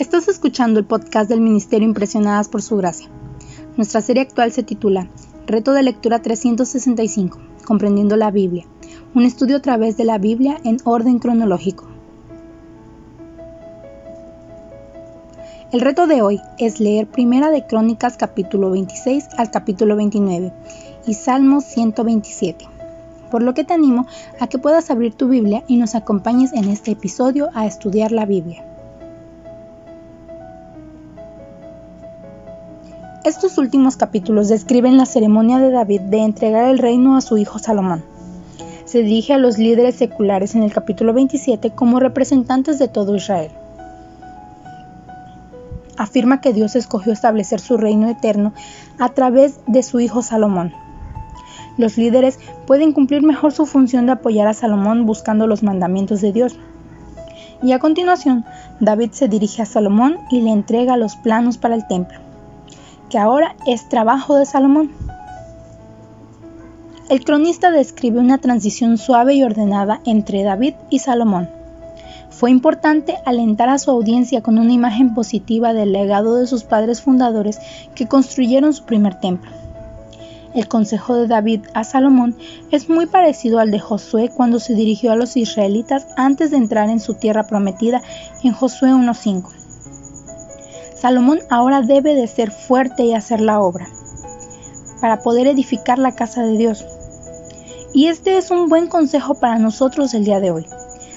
Estás escuchando el podcast del Ministerio Impresionadas por Su Gracia. Nuestra serie actual se titula Reto de Lectura 365, Comprendiendo la Biblia, un estudio a través de la Biblia en orden cronológico. El reto de hoy es leer Primera de Crónicas capítulo 26 al capítulo 29 y Salmos 127 por lo que te animo a que puedas abrir tu Biblia y nos acompañes en este episodio a estudiar la Biblia. Estos últimos capítulos describen la ceremonia de David de entregar el reino a su hijo Salomón. Se dirige a los líderes seculares en el capítulo 27 como representantes de todo Israel. Afirma que Dios escogió establecer su reino eterno a través de su hijo Salomón. Los líderes pueden cumplir mejor su función de apoyar a Salomón buscando los mandamientos de Dios. Y a continuación, David se dirige a Salomón y le entrega los planos para el templo que ahora es trabajo de Salomón. El cronista describe una transición suave y ordenada entre David y Salomón. Fue importante alentar a su audiencia con una imagen positiva del legado de sus padres fundadores que construyeron su primer templo. El consejo de David a Salomón es muy parecido al de Josué cuando se dirigió a los israelitas antes de entrar en su tierra prometida en Josué 1.5. Salomón ahora debe de ser fuerte y hacer la obra para poder edificar la casa de Dios. Y este es un buen consejo para nosotros el día de hoy.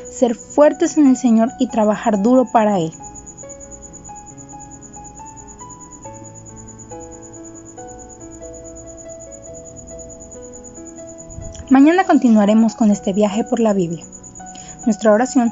Ser fuertes en el Señor y trabajar duro para Él. Mañana continuaremos con este viaje por la Biblia. Nuestra oración